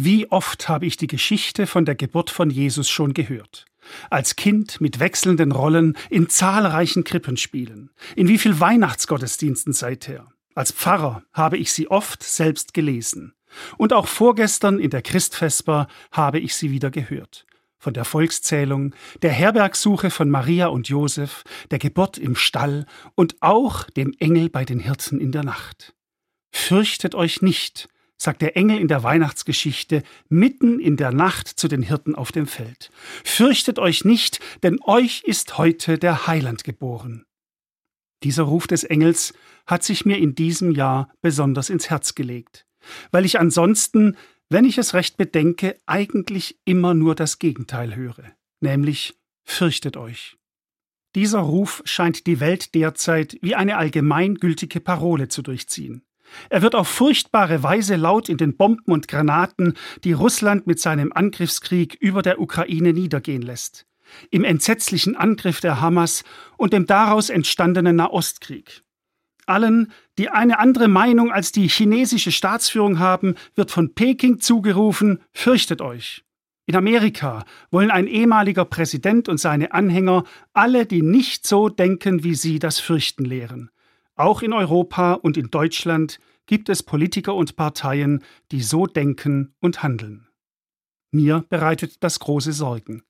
Wie oft habe ich die Geschichte von der Geburt von Jesus schon gehört. Als Kind mit wechselnden Rollen in zahlreichen Krippenspielen, in wie viel Weihnachtsgottesdiensten seither. Als Pfarrer habe ich sie oft selbst gelesen. Und auch vorgestern in der Christfesper habe ich sie wieder gehört. Von der Volkszählung, der Herbergsuche von Maria und Josef, der Geburt im Stall und auch dem Engel bei den Hirten in der Nacht. Fürchtet euch nicht, sagt der Engel in der Weihnachtsgeschichte mitten in der Nacht zu den Hirten auf dem Feld. Fürchtet euch nicht, denn euch ist heute der Heiland geboren. Dieser Ruf des Engels hat sich mir in diesem Jahr besonders ins Herz gelegt, weil ich ansonsten, wenn ich es recht bedenke, eigentlich immer nur das Gegenteil höre, nämlich fürchtet euch. Dieser Ruf scheint die Welt derzeit wie eine allgemeingültige Parole zu durchziehen. Er wird auf furchtbare Weise laut in den Bomben und Granaten, die Russland mit seinem Angriffskrieg über der Ukraine niedergehen lässt, im entsetzlichen Angriff der Hamas und dem daraus entstandenen Nahostkrieg. Allen, die eine andere Meinung als die chinesische Staatsführung haben, wird von Peking zugerufen, fürchtet euch. In Amerika wollen ein ehemaliger Präsident und seine Anhänger alle, die nicht so denken wie sie, das Fürchten lehren. Auch in Europa und in Deutschland gibt es Politiker und Parteien, die so denken und handeln. Mir bereitet das große Sorgen.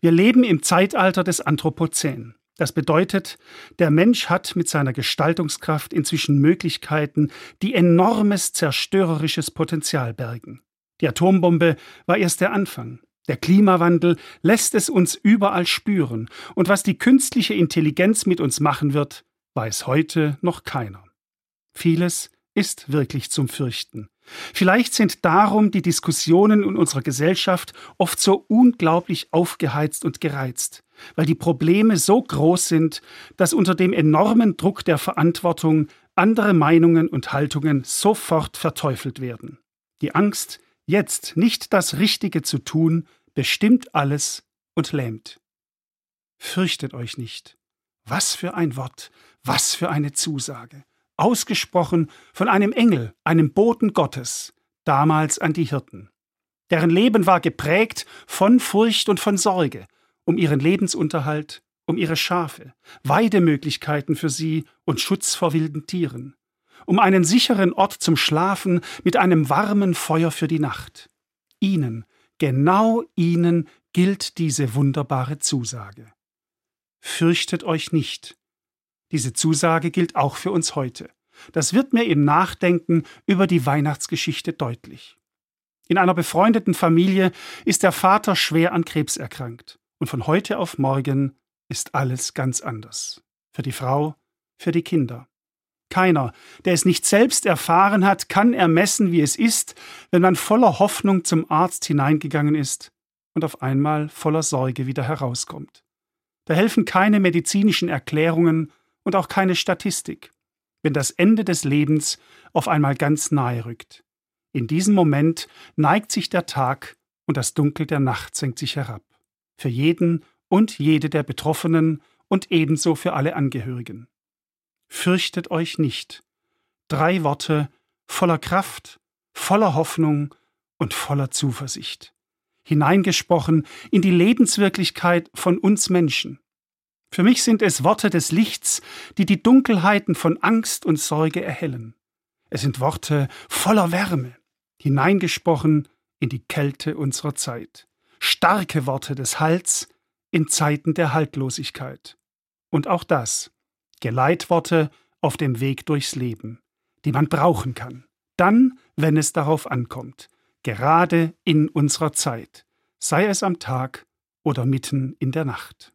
Wir leben im Zeitalter des Anthropozän. Das bedeutet, der Mensch hat mit seiner Gestaltungskraft inzwischen Möglichkeiten, die enormes zerstörerisches Potenzial bergen. Die Atombombe war erst der Anfang. Der Klimawandel lässt es uns überall spüren, und was die künstliche Intelligenz mit uns machen wird, weiß heute noch keiner. Vieles ist wirklich zum Fürchten. Vielleicht sind darum die Diskussionen in unserer Gesellschaft oft so unglaublich aufgeheizt und gereizt, weil die Probleme so groß sind, dass unter dem enormen Druck der Verantwortung andere Meinungen und Haltungen sofort verteufelt werden. Die Angst, jetzt nicht das Richtige zu tun, bestimmt alles und lähmt. Fürchtet euch nicht. Was für ein Wort, was für eine Zusage. Ausgesprochen von einem Engel, einem Boten Gottes, damals an die Hirten. Deren Leben war geprägt von Furcht und von Sorge, um ihren Lebensunterhalt, um ihre Schafe, Weidemöglichkeiten für sie und Schutz vor wilden Tieren, um einen sicheren Ort zum Schlafen mit einem warmen Feuer für die Nacht. Ihnen, genau ihnen gilt diese wunderbare Zusage. Fürchtet euch nicht, diese Zusage gilt auch für uns heute. Das wird mir im Nachdenken über die Weihnachtsgeschichte deutlich. In einer befreundeten Familie ist der Vater schwer an Krebs erkrankt. Und von heute auf morgen ist alles ganz anders. Für die Frau, für die Kinder. Keiner, der es nicht selbst erfahren hat, kann ermessen, wie es ist, wenn man voller Hoffnung zum Arzt hineingegangen ist und auf einmal voller Sorge wieder herauskommt. Da helfen keine medizinischen Erklärungen und auch keine Statistik, wenn das Ende des Lebens auf einmal ganz nahe rückt. In diesem Moment neigt sich der Tag und das Dunkel der Nacht senkt sich herab. Für jeden und jede der Betroffenen und ebenso für alle Angehörigen. Fürchtet euch nicht. Drei Worte voller Kraft, voller Hoffnung und voller Zuversicht. Hineingesprochen in die Lebenswirklichkeit von uns Menschen. Für mich sind es Worte des Lichts, die die Dunkelheiten von Angst und Sorge erhellen. Es sind Worte voller Wärme, hineingesprochen in die Kälte unserer Zeit. Starke Worte des Halts in Zeiten der Haltlosigkeit. Und auch das, Geleitworte auf dem Weg durchs Leben, die man brauchen kann, dann, wenn es darauf ankommt, gerade in unserer Zeit, sei es am Tag oder mitten in der Nacht.